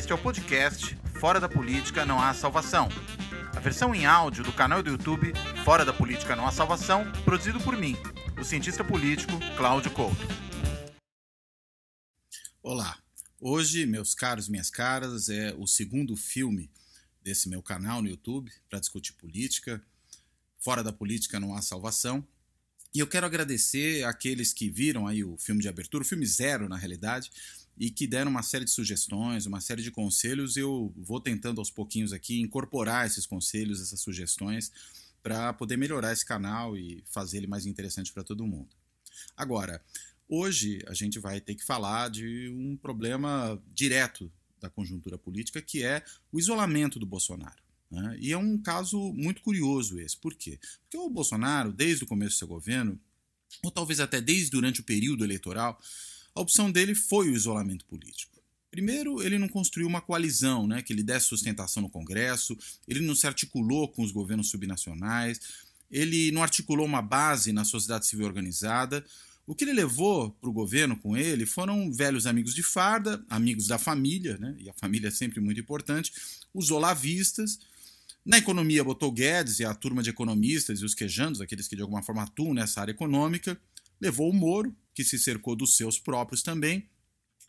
Este é o podcast Fora da Política Não Há Salvação. A versão em áudio do canal do YouTube Fora da Política Não Há Salvação, produzido por mim, o cientista político Cláudio Couto. Olá, hoje, meus caros minhas caras, é o segundo filme desse meu canal no YouTube para discutir política. Fora da política não há salvação. E eu quero agradecer aqueles que viram aí o filme de abertura, o filme zero na realidade, e que deram uma série de sugestões, uma série de conselhos. Eu vou tentando aos pouquinhos aqui incorporar esses conselhos, essas sugestões, para poder melhorar esse canal e fazer ele mais interessante para todo mundo. Agora, hoje a gente vai ter que falar de um problema direto da conjuntura política, que é o isolamento do Bolsonaro. Né? E é um caso muito curioso esse. Por quê? Porque o Bolsonaro, desde o começo do seu governo, ou talvez até desde durante o período eleitoral, a opção dele foi o isolamento político. Primeiro, ele não construiu uma coalizão né, que lhe desse sustentação no Congresso, ele não se articulou com os governos subnacionais, ele não articulou uma base na sociedade civil organizada. O que ele levou para o governo com ele foram velhos amigos de farda, amigos da família, né, e a família é sempre muito importante, os olavistas, na economia, botou Guedes e a turma de economistas e os quejandos, aqueles que de alguma forma atuam nessa área econômica. Levou o Moro, que se cercou dos seus próprios também.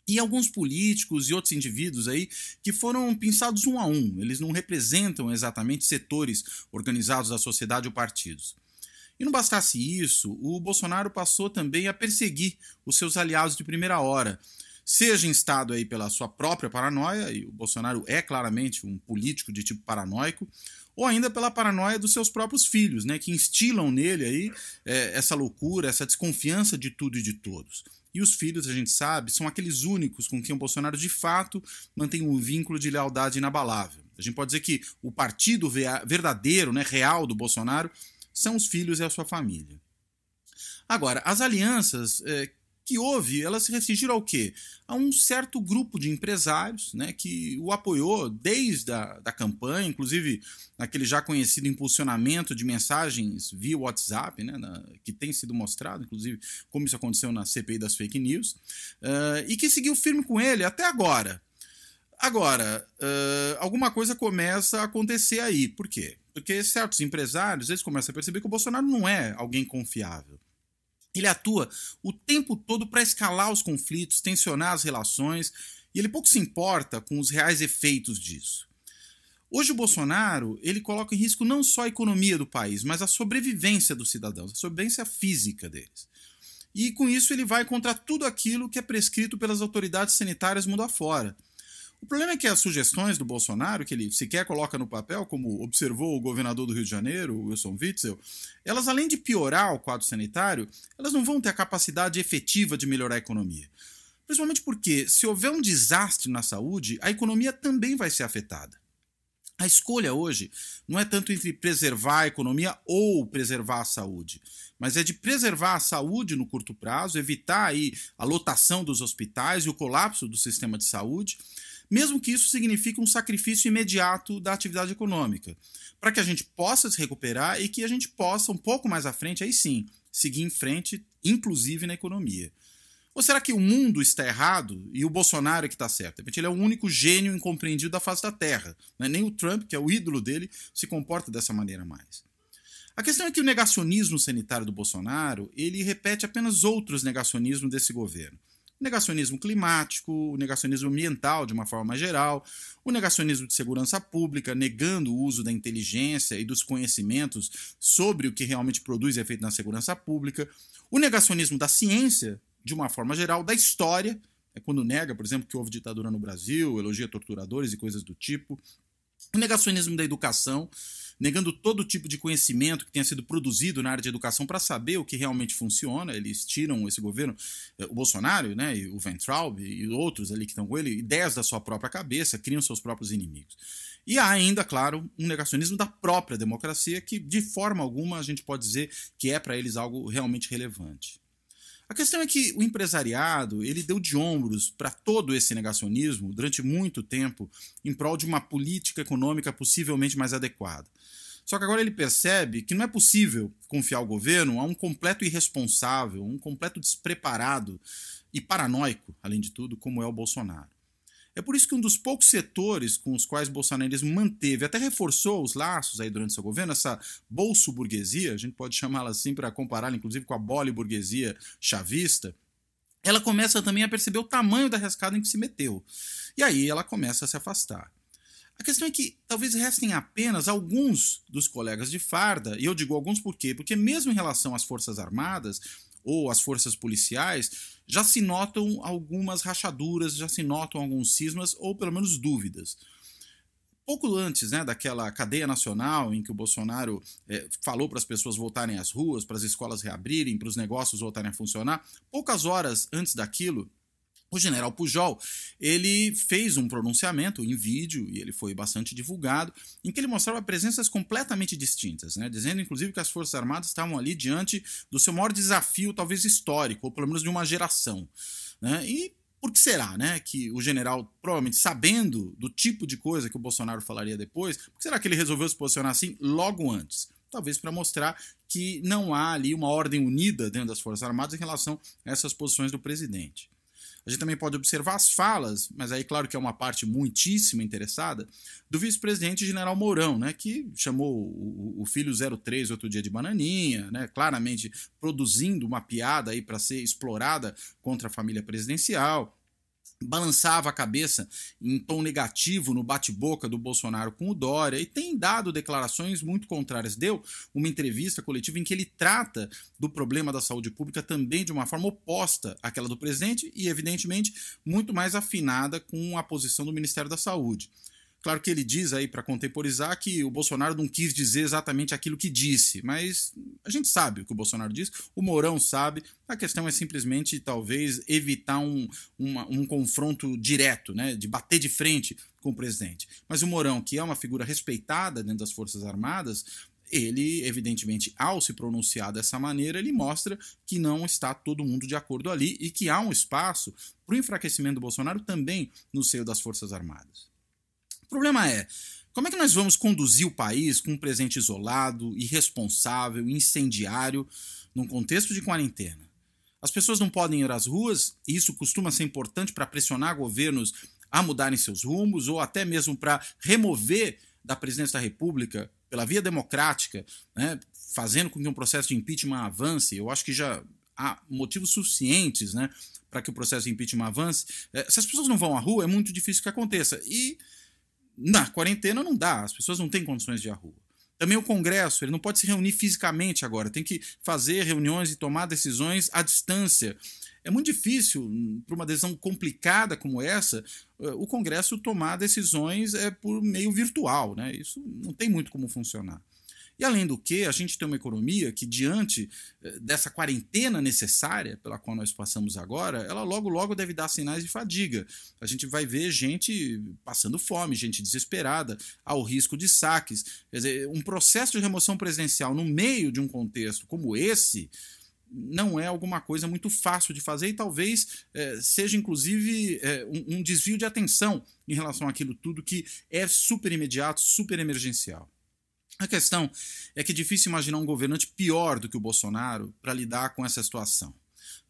E alguns políticos e outros indivíduos aí que foram pensados um a um. Eles não representam exatamente setores organizados da sociedade ou partidos. E não bastasse isso, o Bolsonaro passou também a perseguir os seus aliados de primeira hora, seja instado aí pela sua própria paranoia, e o Bolsonaro é claramente um político de tipo paranoico, ou ainda pela paranoia dos seus próprios filhos, né, que instilam nele aí é, essa loucura, essa desconfiança de tudo e de todos. E os filhos, a gente sabe, são aqueles únicos com quem o Bolsonaro de fato mantém um vínculo de lealdade inabalável. A gente pode dizer que o partido verdadeiro, né, real do Bolsonaro, são os filhos e a sua família. Agora, as alianças é, que houve, elas se restringiram ao quê? A um certo grupo de empresários né, que o apoiou desde a da campanha, inclusive naquele já conhecido impulsionamento de mensagens via WhatsApp, né, na, que tem sido mostrado, inclusive como isso aconteceu na CPI das fake news, uh, e que seguiu firme com ele até agora. Agora, uh, alguma coisa começa a acontecer aí. Por quê? Porque certos empresários eles começam a perceber que o Bolsonaro não é alguém confiável. Ele atua o tempo todo para escalar os conflitos, tensionar as relações, e ele pouco se importa com os reais efeitos disso. Hoje o Bolsonaro, ele coloca em risco não só a economia do país, mas a sobrevivência dos cidadãos, a sobrevivência física deles. E com isso ele vai contra tudo aquilo que é prescrito pelas autoridades sanitárias mundo afora. O problema é que as sugestões do Bolsonaro, que ele sequer coloca no papel, como observou o governador do Rio de Janeiro, Wilson Witzel, elas além de piorar o quadro sanitário, elas não vão ter a capacidade efetiva de melhorar a economia. Principalmente porque, se houver um desastre na saúde, a economia também vai ser afetada. A escolha hoje não é tanto entre preservar a economia ou preservar a saúde, mas é de preservar a saúde no curto prazo, evitar aí a lotação dos hospitais e o colapso do sistema de saúde, mesmo que isso signifique um sacrifício imediato da atividade econômica, para que a gente possa se recuperar e que a gente possa, um pouco mais à frente, aí sim, seguir em frente, inclusive na economia. Ou será que o mundo está errado e o Bolsonaro é que está certo? De repente, ele é o único gênio incompreendido da face da Terra. Né? Nem o Trump, que é o ídolo dele, se comporta dessa maneira mais. A questão é que o negacionismo sanitário do Bolsonaro ele repete apenas outros negacionismos desse governo negacionismo climático, o negacionismo ambiental de uma forma geral, o negacionismo de segurança pública, negando o uso da inteligência e dos conhecimentos sobre o que realmente produz efeito na segurança pública, o negacionismo da ciência, de uma forma geral, da história, é quando nega, por exemplo, que houve ditadura no Brasil, elogia torturadores e coisas do tipo, o negacionismo da educação, negando todo tipo de conhecimento que tenha sido produzido na área de educação para saber o que realmente funciona. Eles tiram esse governo, eh, o Bolsonaro, né, e o Ventraub e outros ali que estão com ele, ideias da sua própria cabeça, criam seus próprios inimigos. E há ainda, claro, um negacionismo da própria democracia, que de forma alguma a gente pode dizer que é para eles algo realmente relevante. A questão é que o empresariado ele deu de ombros para todo esse negacionismo durante muito tempo em prol de uma política econômica possivelmente mais adequada. Só que agora ele percebe que não é possível confiar o governo a um completo irresponsável, um completo despreparado e paranoico, além de tudo, como é o Bolsonaro. É por isso que um dos poucos setores com os quais o bolsonarismo manteve, até reforçou os laços aí durante seu governo, essa bolso-burguesia, a gente pode chamá-la assim para compará-la inclusive com a bole-burguesia chavista, ela começa também a perceber o tamanho da rescada em que se meteu. E aí ela começa a se afastar. A questão é que talvez restem apenas alguns dos colegas de farda, e eu digo alguns por quê? Porque mesmo em relação às Forças Armadas ou às forças policiais, já se notam algumas rachaduras, já se notam alguns cismas ou pelo menos dúvidas. Pouco antes né, daquela cadeia nacional em que o Bolsonaro é, falou para as pessoas voltarem às ruas, para as escolas reabrirem, para os negócios voltarem a funcionar, poucas horas antes daquilo, o general Pujol, ele fez um pronunciamento em vídeo, e ele foi bastante divulgado, em que ele mostrava presenças completamente distintas, né? dizendo inclusive que as Forças Armadas estavam ali diante do seu maior desafio, talvez histórico, ou pelo menos de uma geração. Né? E por que será né, que o general, provavelmente sabendo do tipo de coisa que o Bolsonaro falaria depois, por que será que ele resolveu se posicionar assim logo antes? Talvez para mostrar que não há ali uma ordem unida dentro das Forças Armadas em relação a essas posições do presidente. A gente também pode observar as falas, mas aí, claro que é uma parte muitíssimo interessada, do vice-presidente general Mourão, né, que chamou o, o filho 03 outro dia de bananinha, né, claramente produzindo uma piada aí para ser explorada contra a família presidencial balançava a cabeça em tom negativo no bate-boca do Bolsonaro com o Dória e tem dado declarações muito contrárias. Deu uma entrevista coletiva em que ele trata do problema da saúde pública também de uma forma oposta àquela do presidente e, evidentemente, muito mais afinada com a posição do Ministério da Saúde. Claro que ele diz aí para contemporizar que o Bolsonaro não quis dizer exatamente aquilo que disse, mas a gente sabe o que o Bolsonaro diz, o Mourão sabe. A questão é simplesmente talvez evitar um, uma, um confronto direto, né, de bater de frente com o presidente. Mas o Mourão, que é uma figura respeitada dentro das Forças Armadas, ele, evidentemente, ao se pronunciar dessa maneira, ele mostra que não está todo mundo de acordo ali e que há um espaço para o enfraquecimento do Bolsonaro também no seio das Forças Armadas problema é, como é que nós vamos conduzir o país com um presente isolado, irresponsável, incendiário, num contexto de quarentena? As pessoas não podem ir às ruas, e isso costuma ser importante para pressionar governos a mudarem seus rumos, ou até mesmo para remover da presidência da República, pela via democrática, né, fazendo com que um processo de impeachment avance. Eu acho que já há motivos suficientes né, para que o processo de impeachment avance. É, se as pessoas não vão à rua, é muito difícil que aconteça. E na quarentena não dá, as pessoas não têm condições de ir à rua. Também o Congresso, ele não pode se reunir fisicamente agora, tem que fazer reuniões e tomar decisões à distância. É muito difícil, para uma decisão complicada como essa, eh, o Congresso tomar decisões é, por meio virtual. Né? Isso não tem muito como funcionar. E além do que, a gente tem uma economia que, diante eh, dessa quarentena necessária pela qual nós passamos agora, ela logo, logo deve dar sinais de fadiga. A gente vai ver gente passando fome, gente desesperada, ao risco de saques. Quer dizer, um processo de remoção presidencial no meio de um contexto como esse não é alguma coisa muito fácil de fazer e talvez é, seja inclusive é, um, um, desvio de atenção em relação àquilo tudo que é super imediato, super emergencial. A questão é que é difícil imaginar um governante pior do que o Bolsonaro para lidar com essa situação.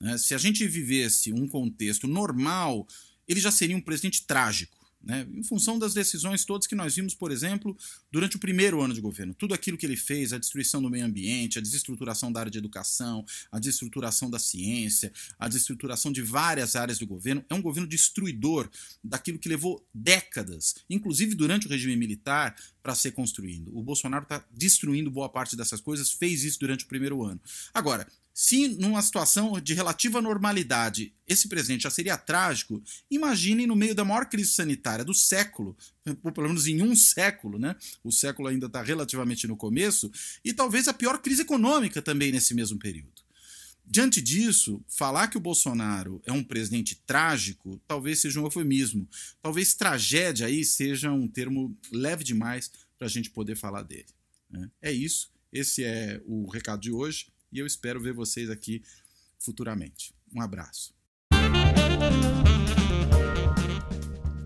Né? Se a gente vivesse um contexto normal, ele já seria um presidente trágico né? em função das decisões todas que nós vimos, por exemplo, durante o primeiro ano de governo. Tudo aquilo que ele fez, a destruição do meio ambiente, a desestruturação da área de educação, a desestruturação da ciência, a desestruturação de várias áreas do governo, é um governo destruidor daquilo que levou décadas, inclusive durante o regime militar, para ser construído. O Bolsonaro está destruindo boa parte dessas coisas, fez isso durante o primeiro ano. Agora, se numa situação de relativa normalidade esse presidente já seria trágico, imagine no meio da maior crise sanitária do século, ou pelo menos em um século, né? O século ainda está relativamente no começo, e talvez a pior crise econômica também nesse mesmo período. Diante disso, falar que o Bolsonaro é um presidente trágico talvez seja um eufemismo. Talvez tragédia aí seja um termo leve demais para a gente poder falar dele. Né? É isso. Esse é o recado de hoje e eu espero ver vocês aqui futuramente. Um abraço.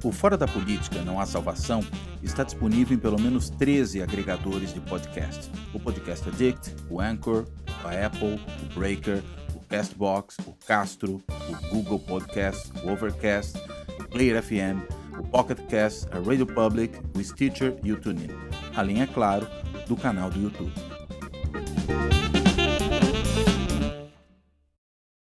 O Fora da Política Não Há Salvação está disponível em pelo menos 13 agregadores de podcast. O Podcast Addict, o Anchor, a Apple, o Breaker, o Castbox, o Castro, o Google Podcast, o Overcast, o Player FM, o Pocket Cast, a Radio Public, o Stitcher e o TuneIn, além, é claro, do canal do YouTube.